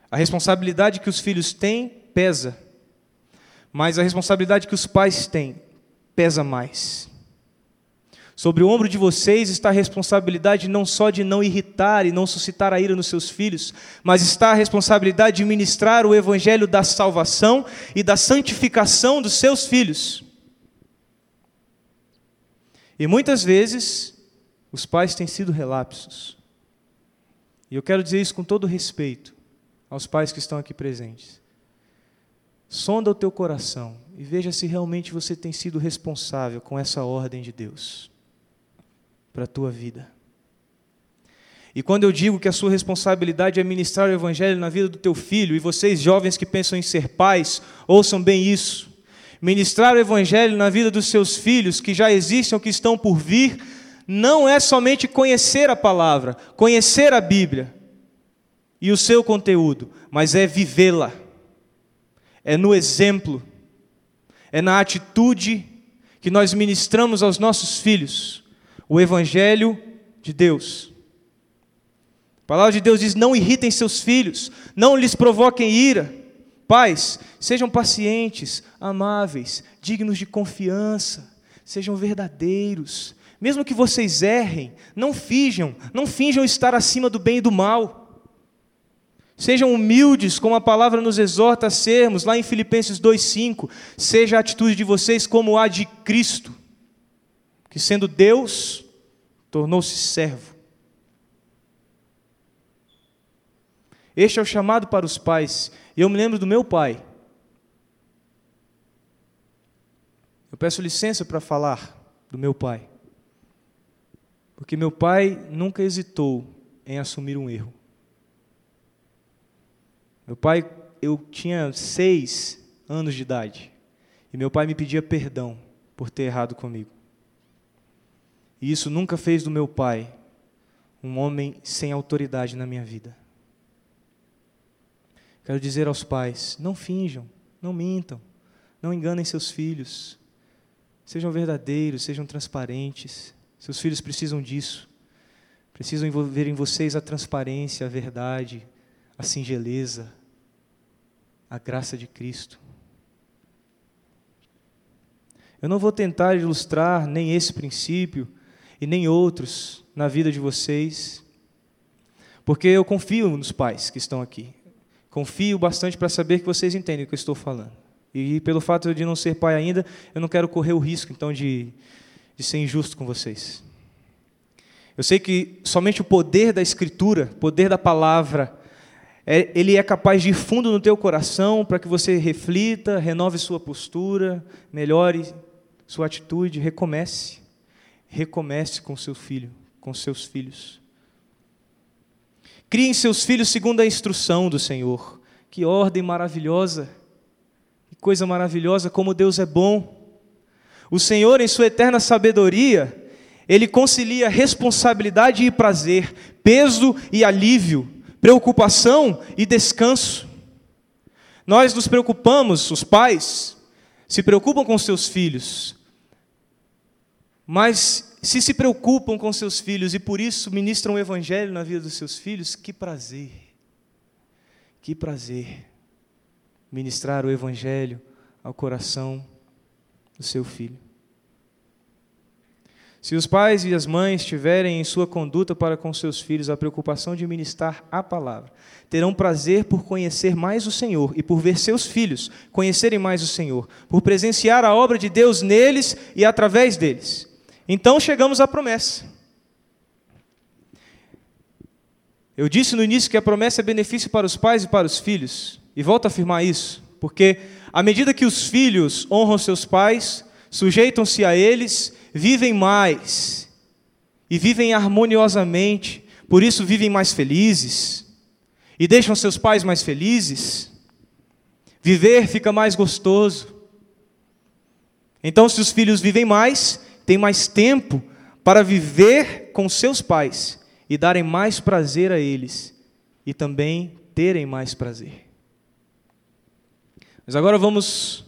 A responsabilidade que os filhos têm pesa, mas a responsabilidade que os pais têm pesa mais. Sobre o ombro de vocês está a responsabilidade não só de não irritar e não suscitar a ira nos seus filhos, mas está a responsabilidade de ministrar o evangelho da salvação e da santificação dos seus filhos. E muitas vezes os pais têm sido relapsos. E eu quero dizer isso com todo respeito aos pais que estão aqui presentes. Sonda o teu coração e veja se realmente você tem sido responsável com essa ordem de Deus para a tua vida. E quando eu digo que a sua responsabilidade é ministrar o Evangelho na vida do teu filho, e vocês jovens que pensam em ser pais, ouçam bem isso. Ministrar o Evangelho na vida dos seus filhos, que já existem ou que estão por vir, não é somente conhecer a palavra, conhecer a Bíblia. e o seu conteúdo, mas é vivê-la, é no exemplo, é na atitude que nós ministramos aos nossos filhos o Evangelho de Deus. A palavra de Deus diz: não irritem seus filhos, não lhes provoquem ira. Pais, sejam pacientes, amáveis, dignos de confiança, sejam verdadeiros. Mesmo que vocês errem, não finjam, não finjam estar acima do bem e do mal. Sejam humildes, como a palavra nos exorta a sermos, lá em Filipenses 2,5. Seja a atitude de vocês como a de Cristo, que sendo Deus, tornou-se servo. Este é o chamado para os pais. E eu me lembro do meu pai. Eu peço licença para falar do meu pai. Porque meu pai nunca hesitou em assumir um erro. Meu pai, eu tinha seis anos de idade. E meu pai me pedia perdão por ter errado comigo. E isso nunca fez do meu pai um homem sem autoridade na minha vida. Quero dizer aos pais: não finjam, não mintam, não enganem seus filhos. Sejam verdadeiros, sejam transparentes. Seus filhos precisam disso. Precisam envolver em vocês a transparência, a verdade, a singeleza, a graça de Cristo. Eu não vou tentar ilustrar nem esse princípio e nem outros na vida de vocês, porque eu confio nos pais que estão aqui. Confio bastante para saber que vocês entendem o que eu estou falando. E pelo fato de não ser pai ainda, eu não quero correr o risco, então, de, de ser injusto com vocês. Eu sei que somente o poder da Escritura, poder da palavra, é, ele é capaz de ir fundo no teu coração para que você reflita, renove sua postura, melhore sua atitude, recomece. Recomece com seu filho, com seus filhos. Criem seus filhos segundo a instrução do Senhor. Que ordem maravilhosa, que coisa maravilhosa, como Deus é bom. O Senhor, em sua eterna sabedoria, ele concilia responsabilidade e prazer, peso e alívio, preocupação e descanso. Nós nos preocupamos, os pais se preocupam com seus filhos, mas se se preocupam com seus filhos e por isso ministram o evangelho na vida dos seus filhos, que prazer. Que prazer ministrar o evangelho ao coração do seu filho. Se os pais e as mães tiverem em sua conduta para com seus filhos a preocupação de ministrar a palavra, terão prazer por conhecer mais o Senhor e por ver seus filhos conhecerem mais o Senhor, por presenciar a obra de Deus neles e através deles. Então chegamos à promessa. Eu disse no início que a promessa é benefício para os pais e para os filhos, e volto a afirmar isso, porque à medida que os filhos honram seus pais, sujeitam-se a eles, vivem mais e vivem harmoniosamente, por isso vivem mais felizes e deixam seus pais mais felizes. Viver fica mais gostoso. Então, se os filhos vivem mais, têm mais tempo para viver com seus pais e darem mais prazer a eles e também terem mais prazer. Mas agora vamos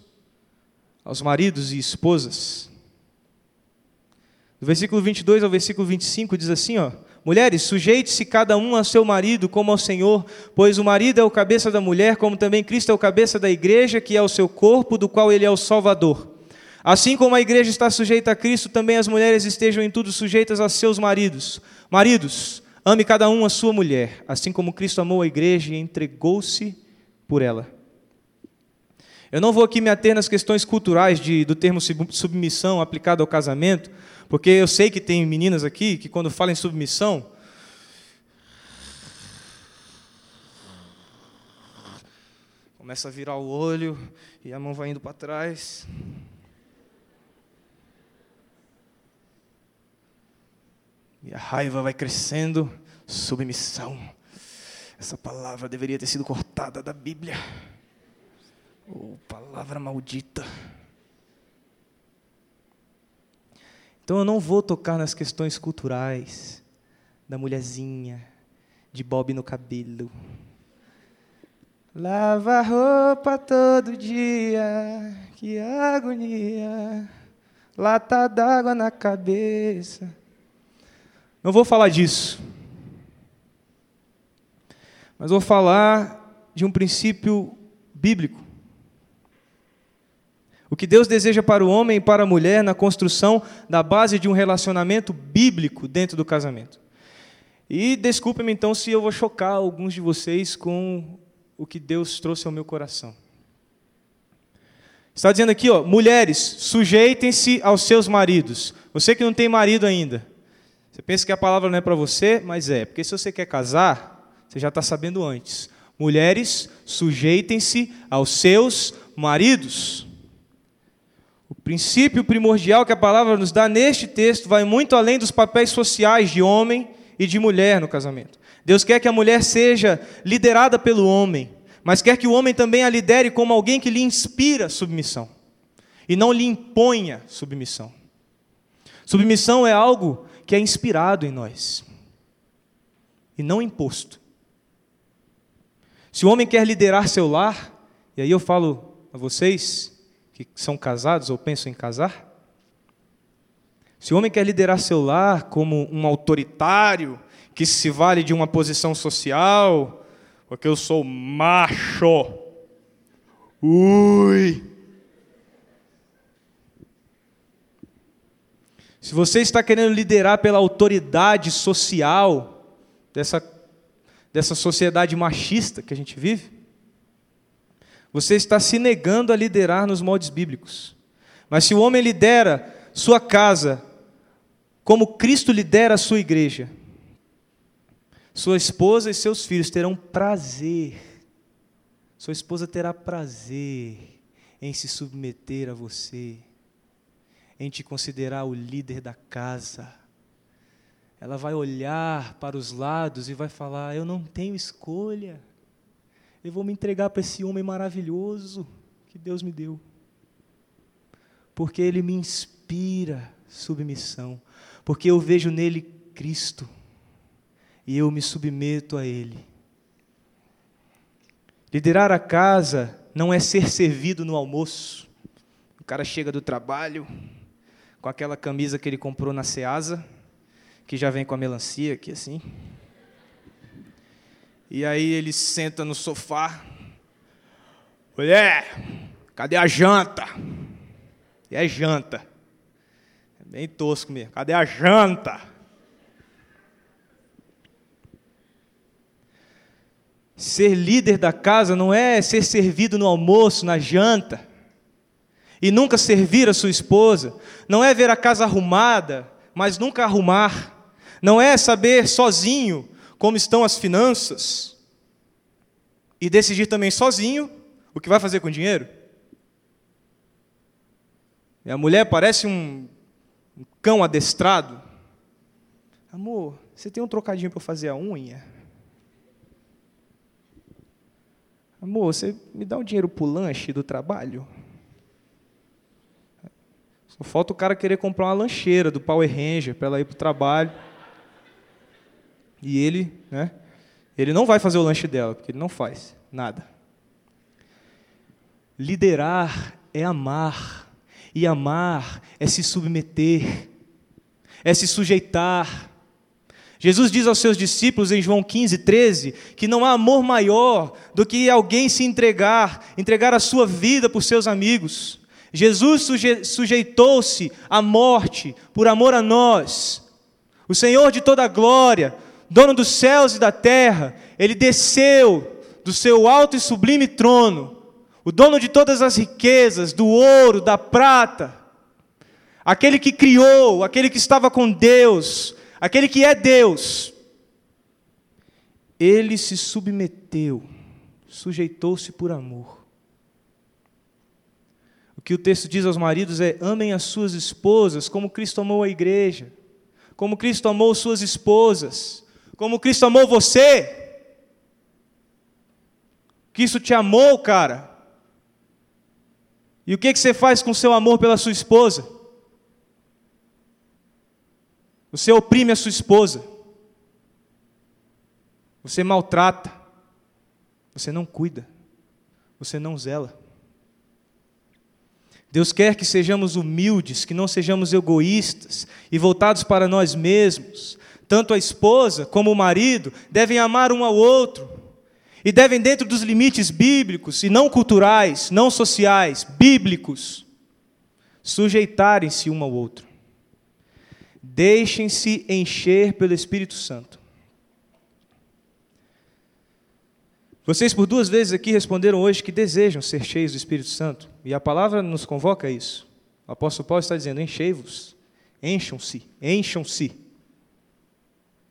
aos maridos e esposas. Do versículo 22 ao versículo 25 diz assim, ó: Mulheres, sujeite-se cada um a seu marido como ao Senhor, pois o marido é o cabeça da mulher, como também Cristo é o cabeça da igreja, que é o seu corpo, do qual ele é o Salvador. Assim como a igreja está sujeita a Cristo, também as mulheres estejam em tudo sujeitas a seus maridos. Maridos, ame cada um a sua mulher, assim como Cristo amou a igreja e entregou-se por ela. Eu não vou aqui me ater nas questões culturais de, do termo submissão aplicado ao casamento, porque eu sei que tem meninas aqui que, quando falam em submissão, começa a virar o olho e a mão vai indo para trás. E a raiva vai crescendo. Submissão. Essa palavra deveria ter sido cortada da Bíblia. Oh, palavra maldita. Então eu não vou tocar nas questões culturais da mulherzinha, de bob no cabelo. Lava roupa todo dia, que agonia. Lata d'água na cabeça. Não vou falar disso. Mas vou falar de um princípio bíblico. O que Deus deseja para o homem e para a mulher na construção da base de um relacionamento bíblico dentro do casamento. E desculpe-me então se eu vou chocar alguns de vocês com o que Deus trouxe ao meu coração. Está dizendo aqui, ó, mulheres, sujeitem-se aos seus maridos. Você que não tem marido ainda, você pensa que a palavra não é para você, mas é, porque se você quer casar, você já está sabendo antes. Mulheres, sujeitem-se aos seus maridos. O princípio primordial que a palavra nos dá neste texto vai muito além dos papéis sociais de homem e de mulher no casamento. Deus quer que a mulher seja liderada pelo homem, mas quer que o homem também a lidere como alguém que lhe inspira submissão e não lhe imponha submissão. Submissão é algo que é inspirado em nós e não imposto. Se o homem quer liderar seu lar, e aí eu falo a vocês que são casados ou pensam em casar, se o homem quer liderar seu lar como um autoritário, que se vale de uma posição social, porque eu sou macho. Ui! Se você está querendo liderar pela autoridade social dessa, dessa sociedade machista que a gente vive, você está se negando a liderar nos moldes bíblicos. Mas se o homem lidera sua casa como Cristo lidera a sua igreja, sua esposa e seus filhos terão prazer, sua esposa terá prazer em se submeter a você, em te considerar o líder da casa. Ela vai olhar para os lados e vai falar: Eu não tenho escolha, eu vou me entregar para esse homem maravilhoso que Deus me deu, porque ele me inspira submissão, porque eu vejo nele Cristo e eu me submeto a Ele. Liderar a casa não é ser servido no almoço. O cara chega do trabalho com aquela camisa que ele comprou na Ceasa, que já vem com a melancia aqui assim. E aí ele senta no sofá. Mulher, cadê a janta? E é janta. É bem tosco mesmo. Cadê a janta? Ser líder da casa não é ser servido no almoço, na janta, e nunca servir a sua esposa, não é ver a casa arrumada, mas nunca arrumar, não é saber sozinho como estão as finanças, e decidir também sozinho o que vai fazer com o dinheiro. E a mulher parece um, cão adestrado. Amor, você tem um trocadinho para fazer a unha? Amor, você me dá um dinheiro para o lanche do trabalho? Só falta o cara querer comprar uma lancheira do Power Ranger para ela ir para o trabalho. E ele, né? Ele não vai fazer o lanche dela, porque ele não faz nada. Liderar é amar. E amar é se submeter, é se sujeitar, Jesus diz aos seus discípulos em João 15, 13, que não há amor maior do que alguém se entregar, entregar a sua vida por seus amigos. Jesus suje sujeitou-se à morte por amor a nós. O Senhor de toda a glória, dono dos céus e da terra, ele desceu do seu alto e sublime trono, o dono de todas as riquezas, do ouro, da prata, aquele que criou, aquele que estava com Deus, aquele que é Deus, ele se submeteu, sujeitou-se por amor. O que o texto diz aos maridos é: amem as suas esposas como Cristo amou a igreja, como Cristo amou suas esposas, como Cristo amou você. Cristo te amou, cara. E o que, que você faz com seu amor pela sua esposa? Você oprime a sua esposa. você maltrata, você não cuida, você não zela. Deus quer que sejamos humildes, que não sejamos egoístas e voltados para nós mesmos. Tanto a esposa como o marido devem amar um ao outro e devem, dentro dos limites bíblicos e não culturais, não sociais, bíblicos, sujeitarem-se um ao outro. Deixem-se encher pelo Espírito Santo. Vocês por duas vezes aqui responderam hoje que desejam ser cheios do Espírito Santo, e a palavra nos convoca a isso. O apóstolo Paulo está dizendo: enchei-vos, encham-se, encham-se,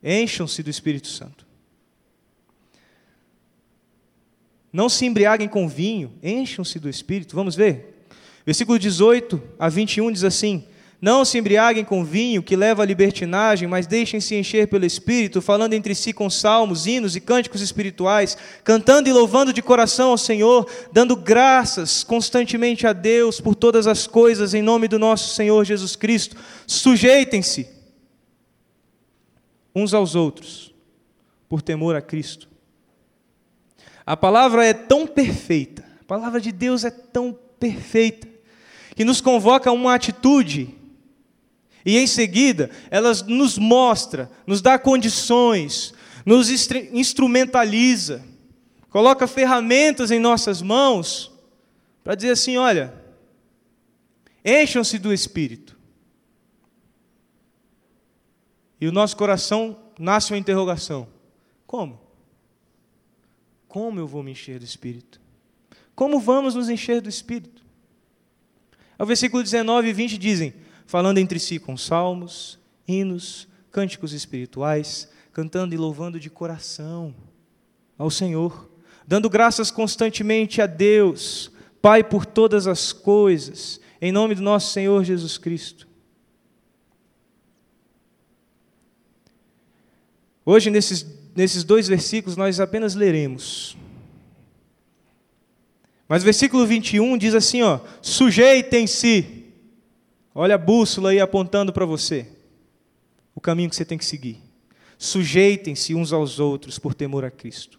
encham-se do Espírito Santo. Não se embriaguem com vinho, encham-se do Espírito. Vamos ver? Versículo 18 a 21 diz assim: não se embriaguem com vinho que leva à libertinagem, mas deixem-se encher pelo Espírito, falando entre si com salmos, hinos e cânticos espirituais, cantando e louvando de coração ao Senhor, dando graças constantemente a Deus por todas as coisas, em nome do nosso Senhor Jesus Cristo. Sujeitem-se uns aos outros, por temor a Cristo. A palavra é tão perfeita, a palavra de Deus é tão perfeita, que nos convoca a uma atitude e em seguida, ela nos mostra, nos dá condições, nos instrumentaliza, coloca ferramentas em nossas mãos para dizer assim: olha, encham-se do Espírito. E o nosso coração nasce uma interrogação: como? Como eu vou me encher do Espírito? Como vamos nos encher do Espírito? O versículo 19 e 20 dizem: falando entre si com salmos, hinos, cânticos espirituais, cantando e louvando de coração ao Senhor, dando graças constantemente a Deus, Pai, por todas as coisas, em nome do nosso Senhor Jesus Cristo. Hoje, nesses, nesses dois versículos, nós apenas leremos. Mas o versículo 21 diz assim: ó, sujeitem-se Olha a bússola aí apontando para você o caminho que você tem que seguir. Sujeitem-se uns aos outros por temor a Cristo.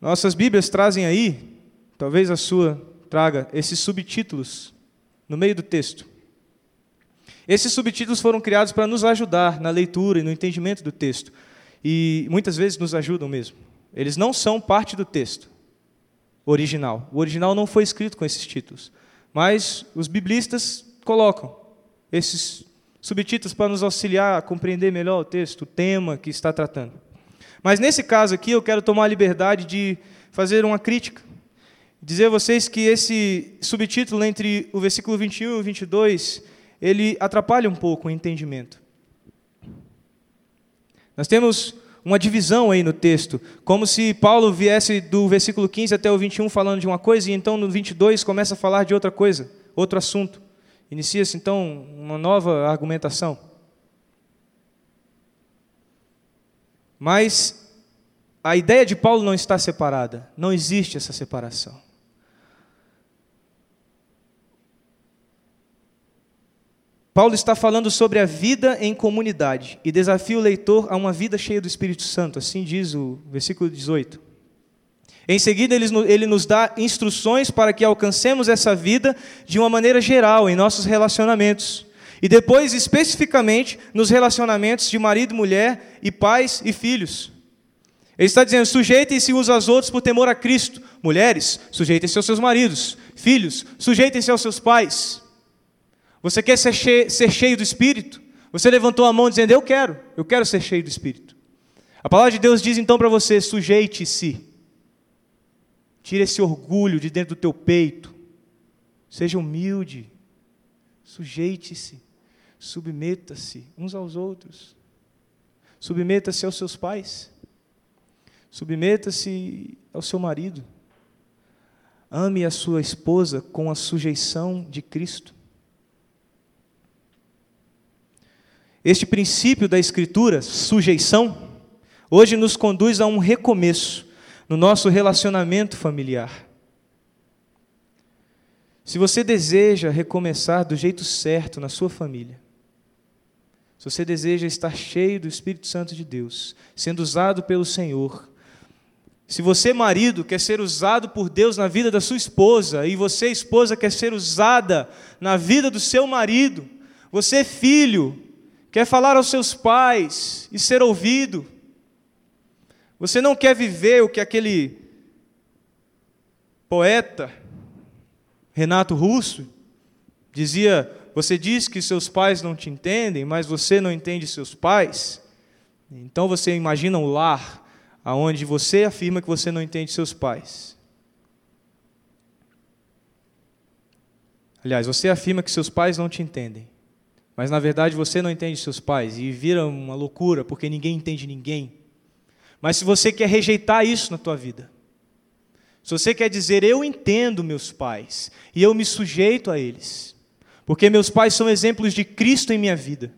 Nossas Bíblias trazem aí, talvez a sua traga, esses subtítulos no meio do texto. Esses subtítulos foram criados para nos ajudar na leitura e no entendimento do texto. E muitas vezes nos ajudam mesmo. Eles não são parte do texto original. O original não foi escrito com esses títulos. Mas os biblistas colocam esses subtítulos para nos auxiliar a compreender melhor o texto, o tema que está tratando. Mas nesse caso aqui eu quero tomar a liberdade de fazer uma crítica. Dizer a vocês que esse subtítulo entre o versículo 21 e o 22, ele atrapalha um pouco o entendimento. Nós temos uma divisão aí no texto, como se Paulo viesse do versículo 15 até o 21 falando de uma coisa e então no 22 começa a falar de outra coisa, outro assunto. Inicia-se então uma nova argumentação. Mas a ideia de Paulo não está separada, não existe essa separação. Paulo está falando sobre a vida em comunidade e desafia o leitor a uma vida cheia do Espírito Santo, assim diz o versículo 18. Em seguida, ele nos dá instruções para que alcancemos essa vida de uma maneira geral em nossos relacionamentos. E depois, especificamente, nos relacionamentos de marido e mulher, e pais e filhos. Ele está dizendo: sujeitem-se uns aos outros por temor a Cristo. Mulheres, sujeitem-se aos seus maridos. Filhos, sujeitem-se aos seus pais. Você quer ser cheio, ser cheio do Espírito? Você levantou a mão dizendo: Eu quero, eu quero ser cheio do Espírito. A palavra de Deus diz então para você: sujeite-se. Tire esse orgulho de dentro do teu peito. Seja humilde. Sujeite-se. Submeta-se uns aos outros. Submeta-se aos seus pais. Submeta-se ao seu marido. Ame a sua esposa com a sujeição de Cristo. Este princípio da Escritura, sujeição, hoje nos conduz a um recomeço no nosso relacionamento familiar. Se você deseja recomeçar do jeito certo na sua família, se você deseja estar cheio do Espírito Santo de Deus, sendo usado pelo Senhor, se você, marido, quer ser usado por Deus na vida da sua esposa, e você, esposa, quer ser usada na vida do seu marido, você, filho, quer falar aos seus pais e ser ouvido, você não quer viver o que aquele poeta, Renato Russo, dizia: Você diz que seus pais não te entendem, mas você não entende seus pais. Então você imagina um lar aonde você afirma que você não entende seus pais. Aliás, você afirma que seus pais não te entendem, mas na verdade você não entende seus pais e vira uma loucura porque ninguém entende ninguém. Mas se você quer rejeitar isso na tua vida, se você quer dizer eu entendo meus pais e eu me sujeito a eles, porque meus pais são exemplos de Cristo em minha vida.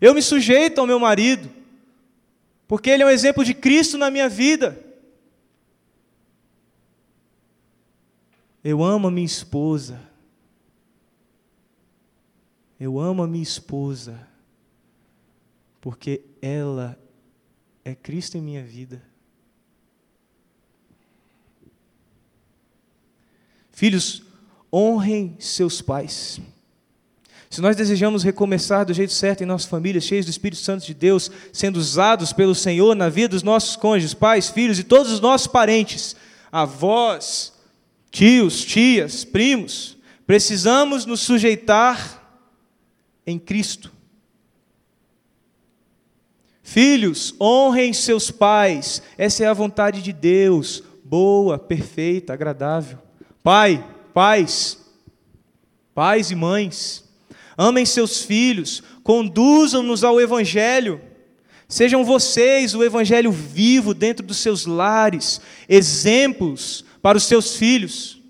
Eu me sujeito ao meu marido, porque ele é um exemplo de Cristo na minha vida. Eu amo a minha esposa. Eu amo a minha esposa, porque ela é Cristo em minha vida. Filhos, honrem seus pais. Se nós desejamos recomeçar do jeito certo em nossa família, cheios do Espírito Santo de Deus, sendo usados pelo Senhor na vida dos nossos cônjuges, pais, filhos e todos os nossos parentes, avós, tios, tias, primos, precisamos nos sujeitar em Cristo. Filhos, honrem seus pais, essa é a vontade de Deus, boa, perfeita, agradável. Pai, pais, pais e mães, amem seus filhos, conduzam-nos ao Evangelho. Sejam vocês o Evangelho vivo dentro dos seus lares, exemplos para os seus filhos.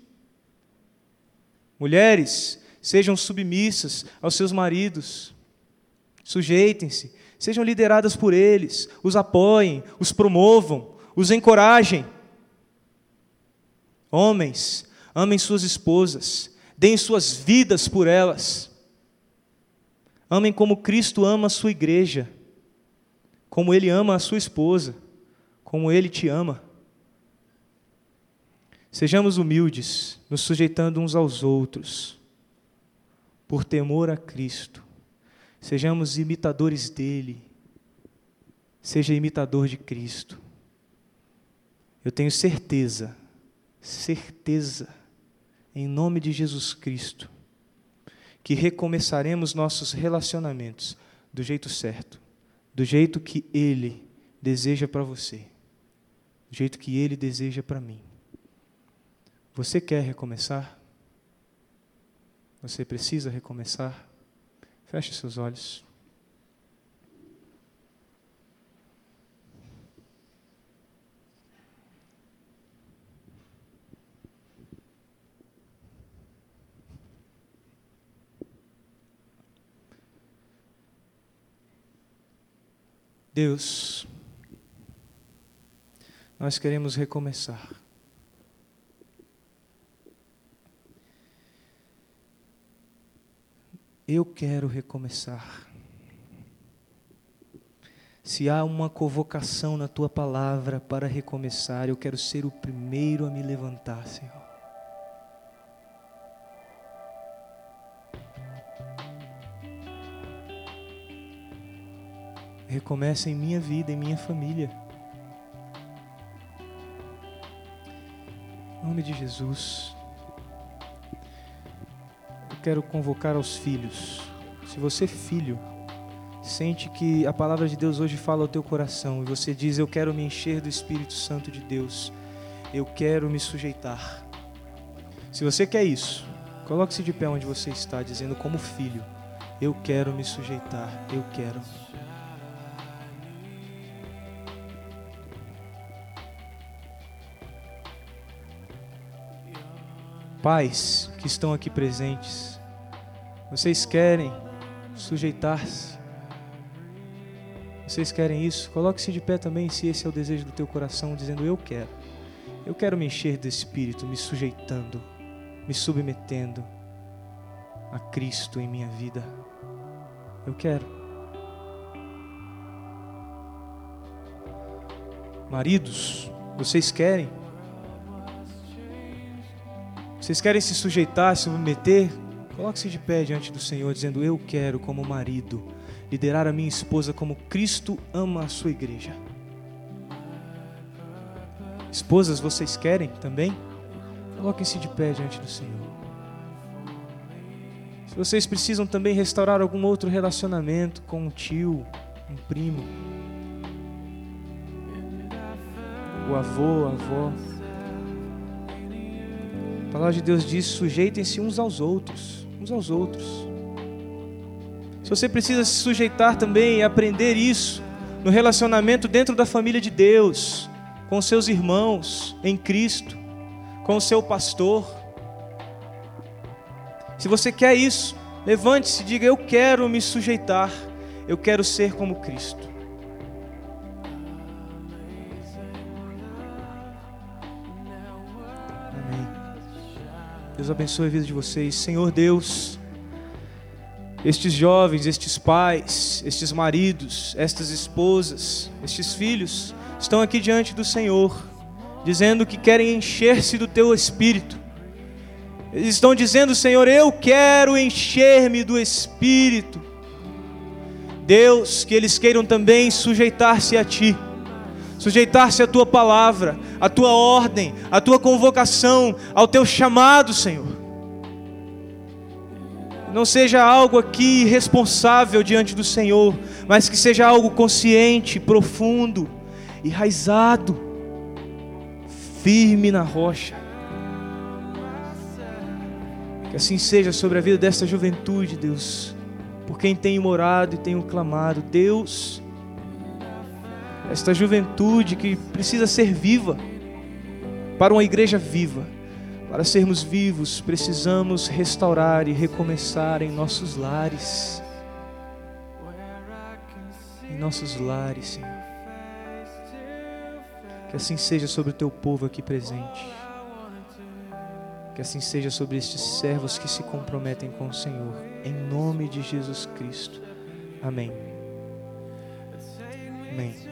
Mulheres, sejam submissas aos seus maridos, sujeitem-se, sejam lideradas por eles, os apoiem, os promovam, os encorajem. Homens, amem suas esposas, deem suas vidas por elas. Amem como Cristo ama a sua igreja, como Ele ama a sua esposa, como Ele te ama. Sejamos humildes, nos sujeitando uns aos outros, por temor a Cristo. Sejamos imitadores dele. Seja imitador de Cristo. Eu tenho certeza, certeza, em nome de Jesus Cristo, que recomeçaremos nossos relacionamentos do jeito certo, do jeito que Ele deseja para você, do jeito que Ele deseja para mim. Você quer recomeçar? Você precisa recomeçar? Feche seus olhos. Deus, nós queremos recomeçar. Eu quero recomeçar. Se há uma convocação na tua palavra para recomeçar, eu quero ser o primeiro a me levantar, Senhor. recomeça em minha vida, em minha família. Em nome de Jesus. Quero convocar aos filhos. Se você, filho, sente que a palavra de Deus hoje fala ao teu coração e você diz: Eu quero me encher do Espírito Santo de Deus, eu quero me sujeitar. Se você quer isso, coloque-se de pé onde você está, dizendo como filho: Eu quero me sujeitar, eu quero. Pais que estão aqui presentes, vocês querem sujeitar-se? Vocês querem isso? Coloque-se de pé também, se esse é o desejo do teu coração, dizendo: Eu quero. Eu quero me encher do Espírito, me sujeitando, me submetendo a Cristo em minha vida. Eu quero. Maridos, vocês querem? Vocês querem se sujeitar, se submeter? Coloque-se de pé diante do Senhor, dizendo: Eu quero, como marido, liderar a minha esposa como Cristo ama a sua igreja. Esposas, vocês querem também? Coloquem-se de pé diante do Senhor. Se vocês precisam também restaurar algum outro relacionamento com um tio, um primo, o avô, a avó. A palavra de Deus diz: sujeitem-se uns aos outros, uns aos outros. Se você precisa se sujeitar também e aprender isso no relacionamento dentro da família de Deus, com seus irmãos em Cristo, com o seu pastor. Se você quer isso, levante-se e diga: Eu quero me sujeitar, eu quero ser como Cristo. Deus abençoe a vida de vocês. Senhor Deus, estes jovens, estes pais, estes maridos, estas esposas, estes filhos estão aqui diante do Senhor, dizendo que querem encher-se do teu espírito. Eles estão dizendo, Senhor, eu quero encher-me do espírito. Deus, que eles queiram também sujeitar-se a ti sujeitar-se à tua palavra, à tua ordem, à tua convocação, ao teu chamado, Senhor. Não seja algo aqui irresponsável diante do Senhor, mas que seja algo consciente, profundo, enraizado, firme na rocha. Que assim seja sobre a vida desta juventude, Deus, por quem tenho morado e tenho clamado. Deus, esta juventude que precisa ser viva, para uma igreja viva. Para sermos vivos, precisamos restaurar e recomeçar em nossos lares. Em nossos lares, Senhor. Que assim seja sobre o teu povo aqui presente. Que assim seja sobre estes servos que se comprometem com o Senhor. Em nome de Jesus Cristo. Amém. Amém.